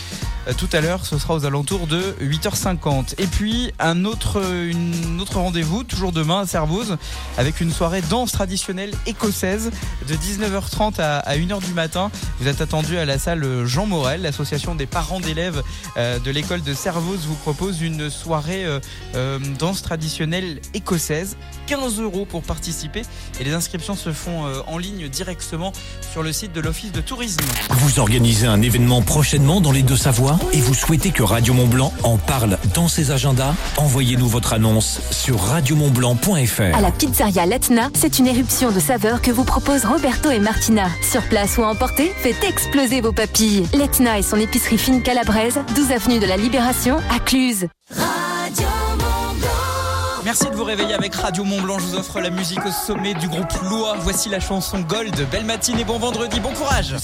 euh, tout à l'heure. Ce sera aux alentours de 8h50. Et puis un autre, une autre rendez-vous, toujours demain à Servoz, avec une soirée danse traditionnelle écossaise de 19h30 à, à 1h du matin. Vous êtes attendu à la salle Jean Morel. L'association des parents d'élèves euh, de l'école de Servoz vous propose une soirée danse traditionnelle écossaise. 15 euros pour participer et les inscriptions se font euh, en ligne directement sur le site de l'Office de tourisme. Vous organisez un événement prochainement dans les Deux-Savoies et vous souhaitez que Radio Mont-Blanc en parle dans ses agendas? Envoyez-nous votre annonce sur radiomontblanc.fr. À la pizzeria Letna, c'est une éruption de saveurs que vous proposent Roberto et Martina. Sur place ou à emporter, faites exploser vos papilles. Letna et son épicerie fine calabraise, 12 avenue de la Libération, à Cluse. Merci de vous réveiller avec Radio Mont Blanc. Je vous offre la musique au sommet du groupe Loa. Voici la chanson Gold. Belle matinée, bon vendredi, bon courage.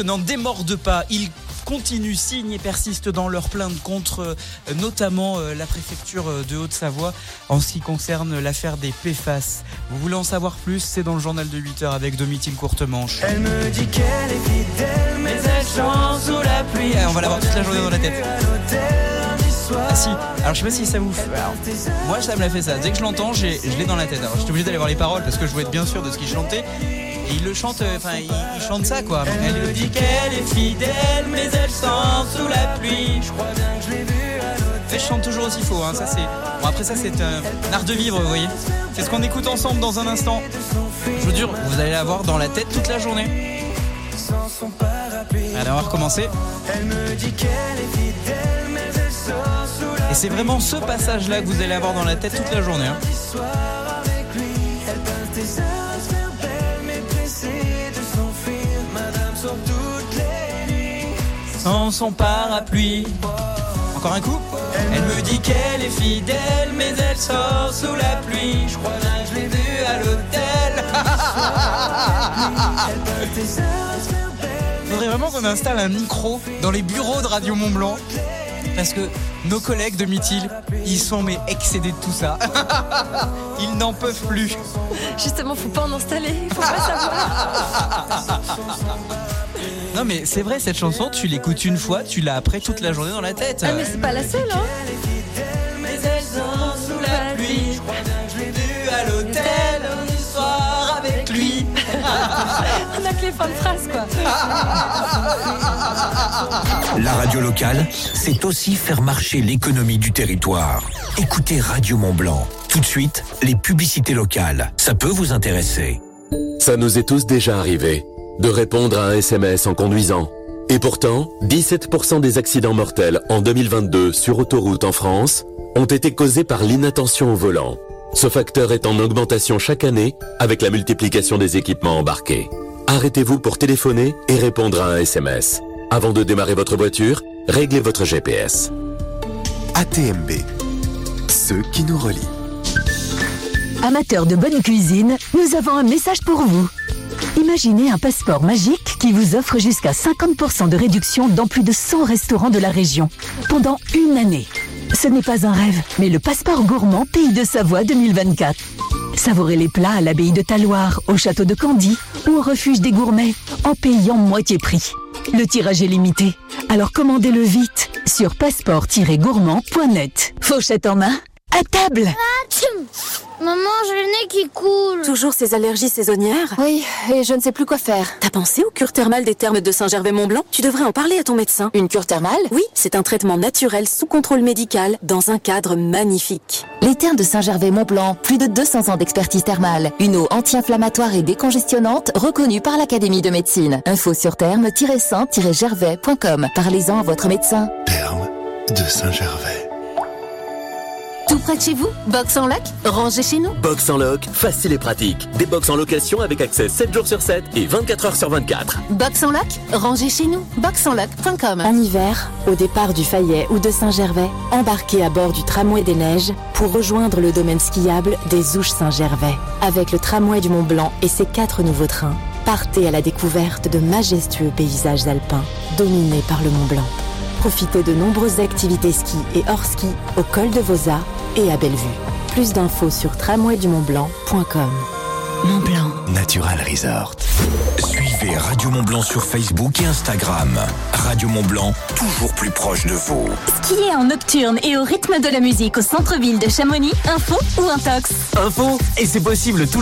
N'en démordent pas. Ils continuent, signent et persistent dans leur plainte contre euh, notamment euh, la préfecture euh, de Haute-Savoie en ce qui concerne l'affaire des PFAS. Vous voulez en savoir plus? C'est dans le journal de 8h avec Domitille Courtemanche. Elle me dit qu'elle est fidèle, mais elle chante sous la pluie. On va l'avoir toute la journée dans la tête. Ah si, alors je sais pas si ça vous fait. alors, moi ça me l'a fait ça. Dès que je l'entends, je l'ai dans la tête. Alors j'étais obligé d'aller voir les paroles parce que je voulais être bien sûr de ce qu'il chantait. Et il le chante, euh, enfin il, il chante ça quoi. Elle me dit qu'elle est fidèle, mais elle chante sous la pluie. Je crois bien que je l'ai. Mais je chante toujours aussi faux. Hein. Ça c'est. Bon après ça c'est un, un art de vivre, vous voyez. C'est ce qu'on écoute ensemble dans un instant. Je vous jure, vous allez l'avoir dans la tête toute la journée. Allez, on va recommencer. Elle me dit qu'elle est fidèle, Et c'est vraiment ce passage-là que vous allez avoir dans la tête toute la journée. hein. Sans son parapluie. Encore un coup Elle me dit qu'elle est fidèle, mais elle sort sous la pluie. Je crois bien que je l'ai vue à l'hôtel. Faudrait vraiment qu'on installe un micro dans les bureaux de Radio Mont Blanc. Parce que nos collègues de Mithil, ils sont mais excédés de tout ça. Ils n'en peuvent plus. Justement, faut pas en installer, faut pas savoir. Non mais c'est vrai, cette chanson, tu l'écoutes une fois, tu l'as après toute la journée dans la tête. Ah, mais c'est pas la seule, hein. De phrase, quoi. La radio locale, c'est aussi faire marcher l'économie du territoire. Écoutez Radio Mont Blanc. Tout de suite, les publicités locales. Ça peut vous intéresser. Ça nous est tous déjà arrivé de répondre à un SMS en conduisant. Et pourtant, 17% des accidents mortels en 2022 sur autoroute en France ont été causés par l'inattention au volant. Ce facteur est en augmentation chaque année avec la multiplication des équipements embarqués. Arrêtez-vous pour téléphoner et répondre à un SMS. Avant de démarrer votre voiture, réglez votre GPS. ATMB. Ceux qui nous relient. Amateurs de bonne cuisine, nous avons un message pour vous. Imaginez un passeport magique qui vous offre jusqu'à 50% de réduction dans plus de 100 restaurants de la région pendant une année. Ce n'est pas un rêve, mais le passeport gourmand Pays de Savoie 2024. Savourez les plats à l'abbaye de Taloir, au château de Candy ou au refuge des gourmets en payant moitié prix. Le tirage est limité, alors commandez-le vite sur passeport-gourmand.net. Fauchette en main, à table Maman, j'ai le nez qui coule. Toujours ces allergies saisonnières Oui, et je ne sais plus quoi faire. T'as pensé aux cures thermales des thermes de Saint-Gervais-Mont-Blanc Tu devrais en parler à ton médecin. Une cure thermale? Oui, c'est un traitement naturel sous contrôle médical dans un cadre magnifique. Les thermes de Saint-Gervais-Mont-Blanc, plus de 200 ans d'expertise thermale. Une eau anti-inflammatoire et décongestionnante reconnue par l'Académie de médecine. Info sur thermes-saint-gervais.com. Parlez-en à votre médecin. Terme de Saint-Gervais. Tout près de chez vous Box en loc Rangez chez nous. Box en loc, facile et pratique. Des box en location avec accès 7 jours sur 7 et 24 heures sur 24. Box en loc Rangez chez nous. Boxenloc.com. En hiver, au départ du Fayet ou de Saint-Gervais, embarquez à bord du tramway des neiges pour rejoindre le domaine skiable des Ouches Saint-Gervais. Avec le tramway du Mont Blanc et ses quatre nouveaux trains, partez à la découverte de majestueux paysages alpins dominés par le Mont Blanc. Profitez de nombreuses activités ski et hors ski au col de Vosa et à Bellevue. Plus d'infos sur tramwaydumontblanc.com. Mont Blanc. Natural Resort. Suivez Radio Mont Blanc sur Facebook et Instagram. Radio Mont Blanc, toujours plus proche de vous. Skier en nocturne et au rythme de la musique au centre-ville de Chamonix, info ou intox Info, et c'est possible tout